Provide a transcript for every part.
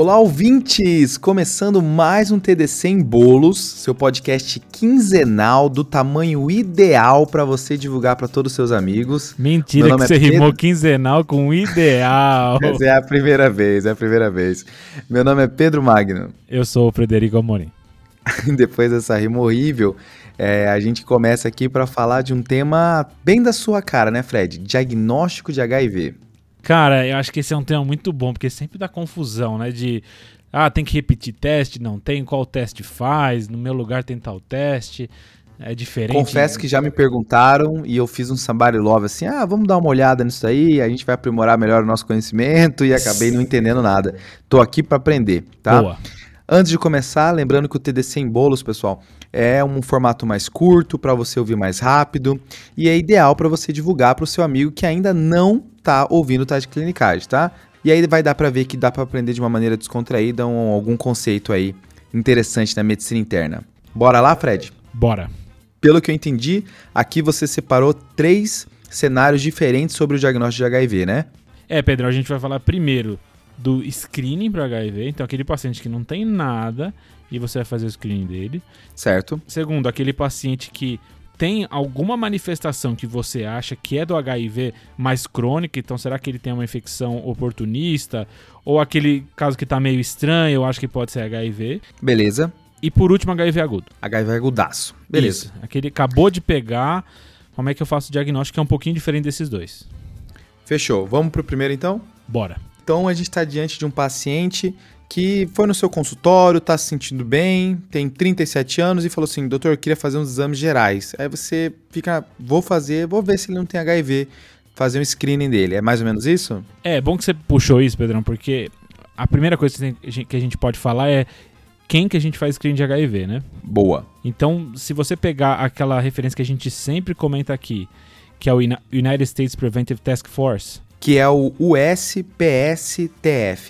Olá, ouvintes! Começando mais um TDC em Bolos, seu podcast quinzenal do tamanho ideal para você divulgar para todos os seus amigos. Mentira que é você Pedro... rimou quinzenal com ideal. Mas é a primeira vez, é a primeira vez. Meu nome é Pedro Magno. Eu sou o Frederico Amorim. Depois dessa rima horrível, é, a gente começa aqui para falar de um tema bem da sua cara, né, Fred? Diagnóstico de HIV. Cara, eu acho que esse é um tema muito bom, porque sempre dá confusão, né? De ah, tem que repetir teste, não tem, qual teste faz, no meu lugar tem tal teste. É diferente. Confesso que já me perguntaram e eu fiz um somebody love assim: ah, vamos dar uma olhada nisso aí, a gente vai aprimorar melhor o nosso conhecimento e acabei não entendendo nada. Tô aqui para aprender, tá? Boa. Antes de começar, lembrando que o TDC em bolos, pessoal, é um formato mais curto para você ouvir mais rápido e é ideal para você divulgar para o seu amigo que ainda não está ouvindo o Tade Clinicagem, tá? E aí vai dar para ver que dá para aprender de uma maneira descontraída um, algum conceito aí interessante na medicina interna. Bora lá, Fred? Bora. Pelo que eu entendi, aqui você separou três cenários diferentes sobre o diagnóstico de HIV, né? É, Pedro, a gente vai falar primeiro do screening para HIV, então aquele paciente que não tem nada e você vai fazer o screening dele. Certo. Segundo, aquele paciente que tem alguma manifestação que você acha que é do HIV mais crônica, então será que ele tem uma infecção oportunista? Ou aquele caso que tá meio estranho, eu acho que pode ser HIV. Beleza. E por último, HIV agudo. HIV agudaço. Beleza. Isso. Aquele acabou de pegar. Como é que eu faço o diagnóstico que é um pouquinho diferente desses dois? Fechou. Vamos pro primeiro então? Bora. Então a gente está diante de um paciente que foi no seu consultório, está se sentindo bem, tem 37 anos e falou assim: doutor, eu queria fazer uns exames gerais. Aí você fica, vou fazer, vou ver se ele não tem HIV, fazer um screening dele. É mais ou menos isso? É, bom que você puxou isso, Pedrão, porque a primeira coisa que a gente pode falar é quem que a gente faz screening de HIV, né? Boa. Então, se você pegar aquela referência que a gente sempre comenta aqui, que é o United States Preventive Task Force, que é o USPSTF,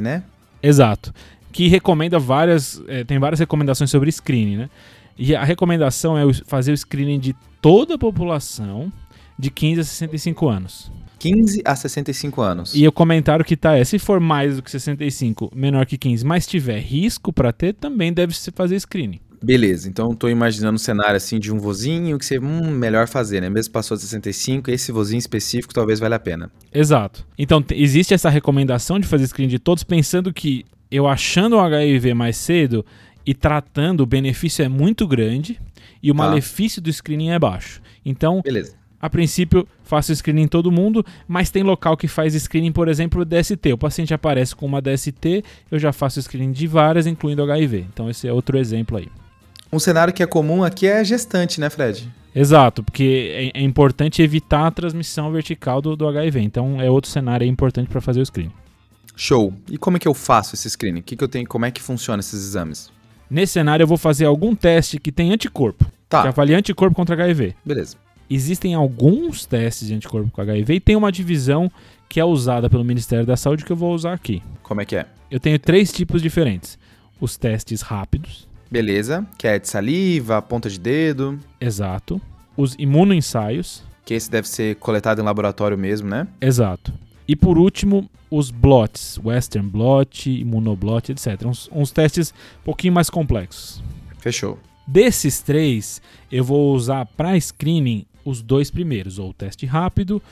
né? Exato. Que recomenda várias. É, tem várias recomendações sobre screening, né? E a recomendação é fazer o screening de toda a população de 15 a 65 anos. 15 a 65 anos. E o comentário que tá é: se for mais do que 65, menor que 15, mas tiver risco para ter, também deve se fazer screening. Beleza, então estou imaginando um cenário assim de um vozinho que você, hum, melhor fazer, né? Mesmo passou de 65, esse vozinho específico talvez valha a pena. Exato. Então existe essa recomendação de fazer screen de todos, pensando que eu achando o HIV mais cedo e tratando, o benefício é muito grande e o tá. malefício do screening é baixo. Então, Beleza. A princípio, faço screening em todo mundo, mas tem local que faz screening, por exemplo, DST. O paciente aparece com uma DST, eu já faço screening de várias, incluindo HIV. Então, esse é outro exemplo aí. Um cenário que é comum aqui é gestante, né, Fred? Exato, porque é, é importante evitar a transmissão vertical do, do HIV. Então é outro cenário importante para fazer o screening. Show. E como é que eu faço esse screening? Que que eu tenho, como é que funciona esses exames? Nesse cenário eu vou fazer algum teste que tem anticorpo. Tá. Que avalie anticorpo contra HIV. Beleza. Existem alguns testes de anticorpo com HIV e tem uma divisão que é usada pelo Ministério da Saúde que eu vou usar aqui. Como é que é? Eu tenho três tipos diferentes. Os testes rápidos, Beleza. Que é de saliva, ponta de dedo. Exato. Os imunoensaios. Que esse deve ser coletado em laboratório mesmo, né? Exato. E por último, os blots, Western blot, imunoblot, etc. Uns, uns testes um pouquinho mais complexos. Fechou. Desses três, eu vou usar para screening os dois primeiros, ou o teste rápido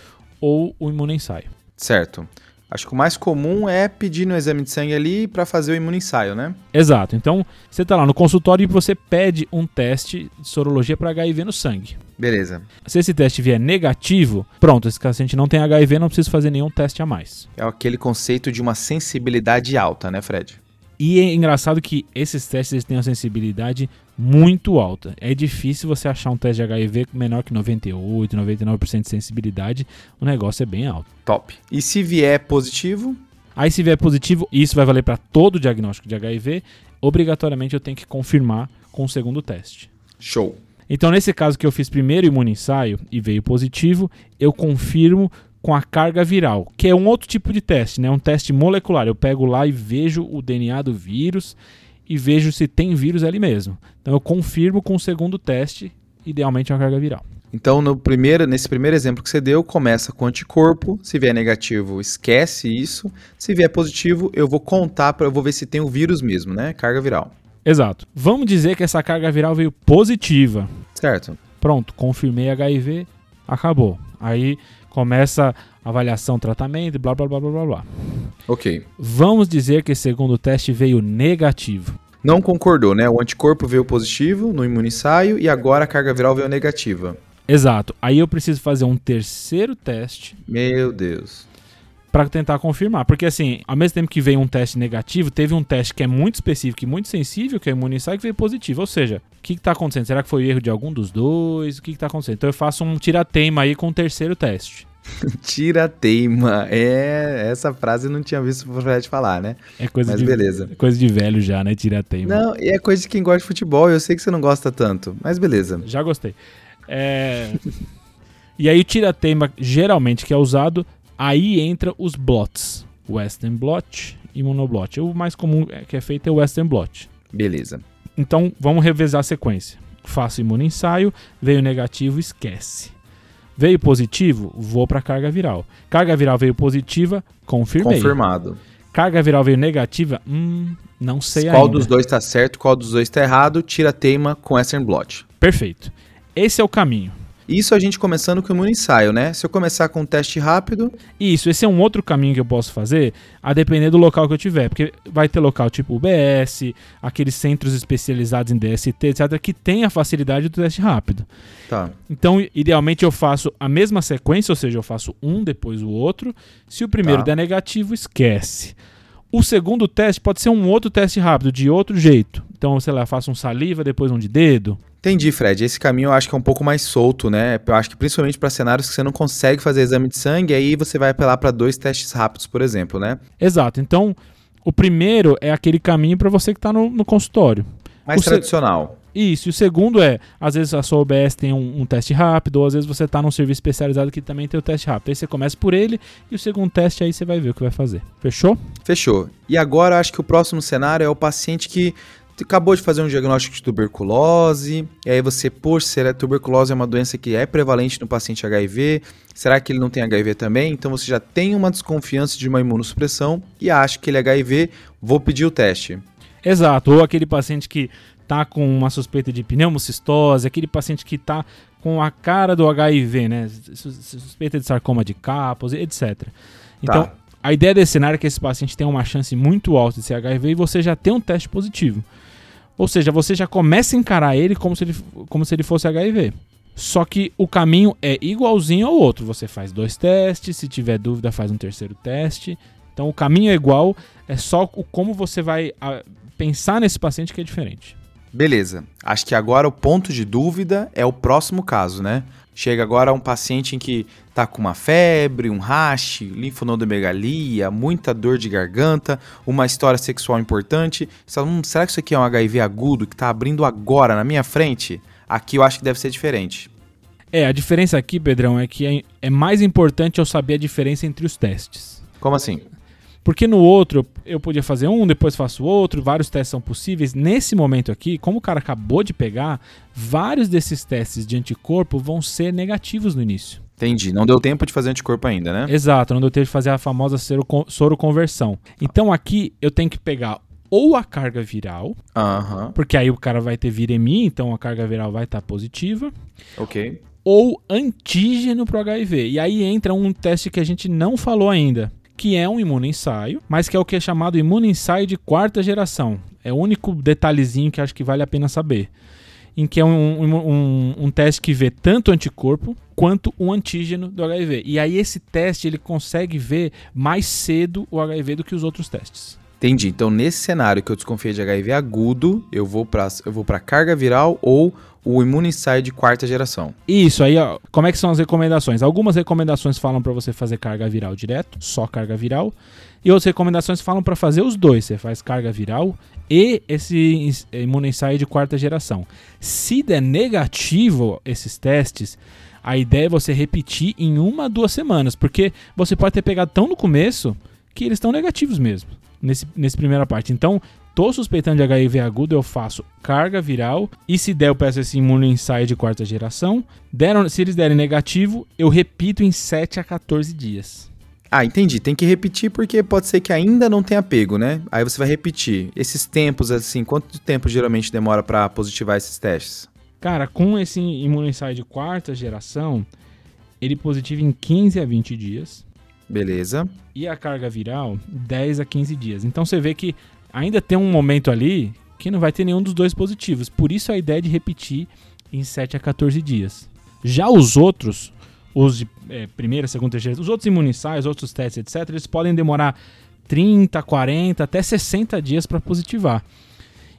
ou o imunoensaio. Certo. Acho que o mais comum é pedir no exame de sangue ali para fazer o imunoensaio, né? Exato. Então, você está lá no consultório e você pede um teste de sorologia para HIV no sangue. Beleza. Se esse teste vier negativo, pronto, esse paciente não tem HIV, não precisa fazer nenhum teste a mais. É aquele conceito de uma sensibilidade alta, né, Fred? E é engraçado que esses testes têm uma sensibilidade muito alta. É difícil você achar um teste de HIV menor que 98, 99% de sensibilidade. O negócio é bem alto. Top. E se vier positivo? Aí se vier positivo, isso vai valer para todo o diagnóstico de HIV, obrigatoriamente eu tenho que confirmar com o segundo teste. Show. Então, nesse caso que eu fiz primeiro imuno ensaio e veio positivo, eu confirmo com a carga viral, que é um outro tipo de teste, né? Um teste molecular. Eu pego lá e vejo o DNA do vírus e vejo se tem vírus ali mesmo. Então eu confirmo com o segundo teste, idealmente uma carga viral. Então, no primeiro, nesse primeiro exemplo que você deu, começa com anticorpo. Se vier negativo, esquece isso. Se vier positivo, eu vou contar para eu vou ver se tem o vírus mesmo, né? Carga viral. Exato. Vamos dizer que essa carga viral veio positiva. Certo. Pronto, confirmei HIV, acabou. Aí começa avaliação, tratamento, blá blá blá blá blá blá. Ok. Vamos dizer que esse segundo teste veio negativo. Não concordou, né? O anticorpo veio positivo no imunissaio e agora a carga viral veio negativa. Exato. Aí eu preciso fazer um terceiro teste. Meu Deus. Para tentar confirmar. Porque, assim, ao mesmo tempo que veio um teste negativo, teve um teste que é muito específico e muito sensível, que é o imunissai, que veio positivo. Ou seja, o que está acontecendo? Será que foi erro de algum dos dois? O que está acontecendo? Então eu faço um tira-teima aí com o terceiro teste. Tira-teima. É, essa frase eu não tinha visto o Fred falar, né? É coisa Mas de, beleza. É coisa de velho já, né? Tira-teima. Não, e é coisa de quem gosta de futebol. Eu sei que você não gosta tanto, mas beleza. Já gostei. É... e aí o tira-teima, geralmente, que é usado, aí entra os blots. Western blot e monoblot. O mais comum que é feito é o Western blot. Beleza. Então, vamos revezar a sequência. Faço imunoensaio, veio negativo, esquece. Veio positivo, vou para carga viral. Carga viral veio positiva, confirmei. Confirmado. Carga viral veio negativa, hum, não sei qual ainda. dos dois está certo, qual dos dois está errado, tira teima com Western blot. Perfeito. Esse é o caminho. Isso a gente começando com o imunoensaio, né? Se eu começar com um teste rápido, Isso, esse é um outro caminho que eu posso fazer, a depender do local que eu tiver. Porque vai ter local tipo UBS, aqueles centros especializados em DST, etc., que tem a facilidade do teste rápido. tá. Então, idealmente, eu faço a mesma sequência, ou seja, eu faço um, depois o outro. Se o primeiro Tá. der negativo, esquece. O segundo teste pode ser um outro teste rápido, de outro jeito. Então, sei lá, eu faço um saliva, depois um de dedo. Entendi, Fred. Esse caminho eu acho que é um pouco mais solto, né? Eu acho que principalmente para cenários que você não consegue fazer exame de sangue, aí você vai apelar para dois testes rápidos, por exemplo, né? Exato. Então, o primeiro é aquele caminho para você que está no, no consultório. Mais O se- tradicional. Isso, e o segundo é, às vezes a sua OBS tem um, um teste rápido, ou às vezes você está num serviço especializado que também tem o teste rápido. Aí você começa por ele e o segundo teste aí você vai ver o que vai fazer. Fechou? Fechou. E agora acho que o próximo cenário é o paciente que acabou de fazer um diagnóstico de tuberculose, e aí você, por ser a tuberculose é uma doença que é prevalente no paciente HIV, será que ele não tem HIV também? Então você já tem uma desconfiança de uma imunossupressão e acha que ele é HIV, vou pedir o teste. Exato. Ou aquele paciente que tá com uma suspeita de pneumocistose, aquele paciente que tá com a cara do HIV, né? Sus- Suspeita de sarcoma de Kaposi, etc. Então, Tá. A ideia desse cenário é que esse paciente tem uma chance muito alta de ser HIV e você já tem um teste positivo. Ou seja, você já começa a encarar ele como se ele, como se ele fosse HIV. Só que o caminho é igualzinho ao outro. Você faz dois testes, se tiver dúvida, faz um terceiro teste. Então o caminho é igual, é só o como você vai ah, pensar nesse paciente que é diferente. Beleza. Acho que agora o ponto de dúvida é o próximo caso, né? Chega agora um paciente em que tá com uma febre, um rash, linfonodomegalia, muita dor de garganta, uma história sexual importante. Você fala, hum, será que isso aqui é um HIV agudo que tá abrindo agora na minha frente? Aqui eu acho que deve ser diferente. É, a diferença aqui, Pedrão, é que é, é mais importante eu saber a diferença entre os testes. Como assim? Porque no outro eu podia fazer um, depois faço outro, vários testes são possíveis. Nesse momento aqui, como o cara acabou de pegar, vários desses testes de anticorpo vão ser negativos no início. Entendi. Não deu tempo de fazer anticorpo ainda, né? Exato, não deu tempo de fazer a famosa soro- soroconversão. Então aqui eu tenho que pegar ou a carga viral, porque aí o cara vai ter viremia, então a carga viral vai estar positiva, Ok. ou antígeno para o HIV. E aí entra um teste que a gente não falou ainda, que é um imunoensaio, mas que é o que é chamado imunoensaio de quarta geração. É o único detalhezinho que acho que vale a pena saber. Em que é um, um, um- um teste que vê tanto o anticorpo quanto o antígeno do HIV. E aí esse teste ele consegue ver mais cedo o HIV do que os outros testes. Entendi. Então, nesse cenário que eu desconfiei de HIV agudo, eu vou para eu vou para carga viral ou o imunoensaio de quarta geração. Isso aí, ó, como é que são as recomendações? Algumas recomendações falam para você fazer carga viral direto, só carga viral, e outras recomendações falam para fazer os dois. Você faz carga viral e esse imunoensaio de quarta geração. Se der negativo esses testes, a ideia é você repetir em uma, duas semanas, porque você pode ter pegado tão no começo que eles estão negativos mesmo, nesse, nesse primeira parte. Então, tô suspeitando de HIV agudo, eu faço carga viral e se der eu peço esse imunoensaio de quarta geração. Deram, se eles derem negativo, eu repito em 7 a 14 dias. Ah, entendi. Tem que repetir porque pode ser que ainda não tenha pego, né? Aí você vai repetir. Esses tempos, assim, quanto tempo geralmente demora para positivar esses testes? Cara, com esse imunoensaio de quarta geração, ele positiva em 15 a 20 dias. Beleza. E a carga viral, 10 a 15 dias. Então você vê que ainda tem um momento ali que não vai ter nenhum dos dois positivos. Por isso a ideia de repetir em 7 a 14 dias. Já os outros, os de é, primeira, segunda, terceira, os outros imunissais, outros testes, etc., eles podem demorar 30, 40, até 60 dias para positivar.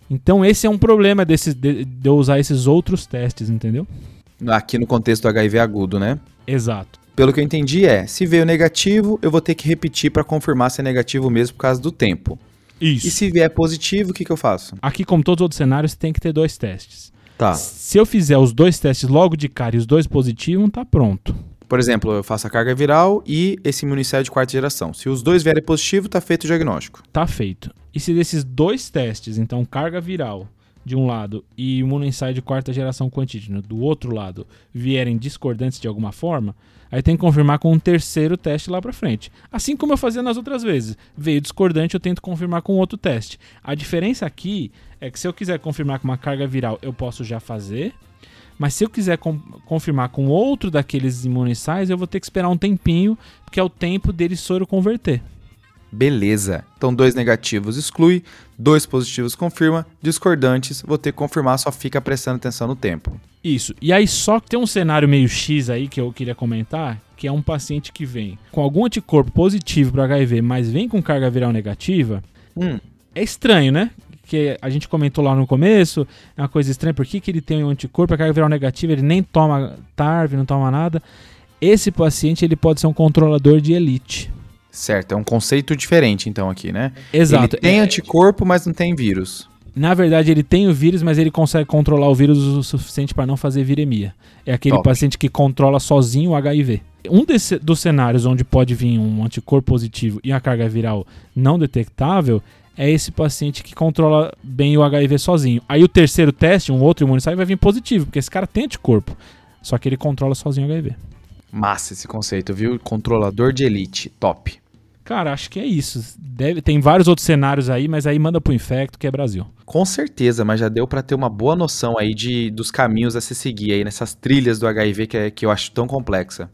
Então esse é um problema de, de eu usar esses outros testes, entendeu? Aqui no contexto do HIV agudo, né? Exato. Pelo que eu entendi é, se veio negativo, eu vou ter que repetir para confirmar se é negativo mesmo por causa do tempo. Isso. E se vier positivo, o que, que eu faço? Aqui, como todos os outros cenários, tem que ter dois testes. Tá. Se eu fizer os dois testes logo de cara e os dois positivos, tá pronto. Por exemplo, eu faço a carga viral e esse imunicéio de quarta geração. Se os dois vierem positivo, tá feito o diagnóstico. Tá feito. E se desses dois testes, então carga viral de um lado e imunoensaio de quarta geração com antígeno do outro lado, vierem discordantes de alguma forma, aí tem que confirmar com um terceiro teste lá para frente. Assim como eu fazia nas outras vezes. Veio discordante, eu tento confirmar com outro teste. A diferença aqui é que se eu quiser confirmar com uma carga viral, eu posso já fazer. Mas se eu quiser com, confirmar com outro daqueles imunossais, eu vou ter que esperar um tempinho, porque é o tempo dele soro converter. Beleza. Então, dois negativos exclui, dois positivos confirma, discordantes, vou ter que confirmar, só fica prestando atenção no tempo. Isso. E aí, só que tem um cenário meio X aí que eu queria comentar, que é um paciente que vem com algum anticorpo positivo para HIV, mas vem com carga viral negativa. Hum. É estranho, né? que a gente comentou lá no começo, é uma coisa estranha, por que, que ele tem um anticorpo, a carga viral negativa, ele nem toma TARV, não toma nada. Esse paciente ele pode ser um controlador de elite. Certo, é um conceito diferente então aqui, né? Exato. Ele tem é, anticorpo, mas não tem vírus. Na verdade, ele tem o vírus, mas ele consegue controlar o vírus o suficiente para não fazer viremia. É aquele Top. paciente que controla sozinho o HIV. Um desse, dos cenários onde pode vir um anticorpo positivo e a carga viral não detectável é esse paciente que controla bem o HIV sozinho. Aí o terceiro teste, um outro imunossaio, vai vir positivo, porque esse cara tem anticorpo. Só que ele controla sozinho o HIV. Massa esse conceito, viu? Controlador de elite, top. Cara, acho que é isso. Deve, tem vários outros cenários aí, mas aí manda pro infecto, que é Brasil. Com certeza, mas já deu para ter uma boa noção aí de, dos caminhos a se seguir aí nessas trilhas do HIV que, é, que eu acho tão complexa.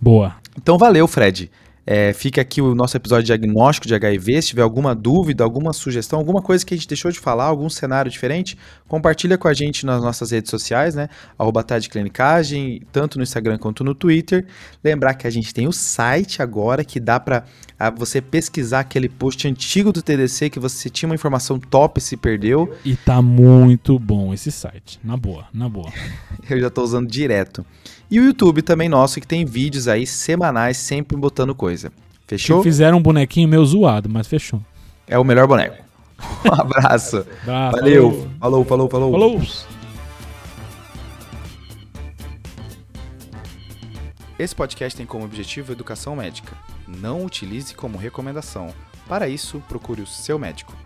Boa. Então valeu, Fred. É, fica aqui o nosso episódio de diagnóstico de HIV. Se tiver alguma dúvida, alguma sugestão, alguma coisa que a gente deixou de falar, algum cenário diferente, compartilha com a gente nas nossas redes sociais, né? Arroba Clinicagem, tanto no Instagram quanto no Twitter. Lembrar que a gente tem o site agora que dá para você pesquisar aquele post antigo do TDC que você tinha uma informação top e se perdeu. E tá muito bom esse site. Na boa, na boa. Eu já tô usando direto. E o YouTube também nosso, que tem vídeos aí semanais, sempre botando coisa. Fechou? Que fizeram um bonequinho meio zoado, mas fechou. É o melhor boneco. Um abraço. abraço Valeu. Falou, falou, falou. Falou. Esse podcast tem como objetivo educação médica. Não utilize como recomendação. Para isso, procure o seu médico.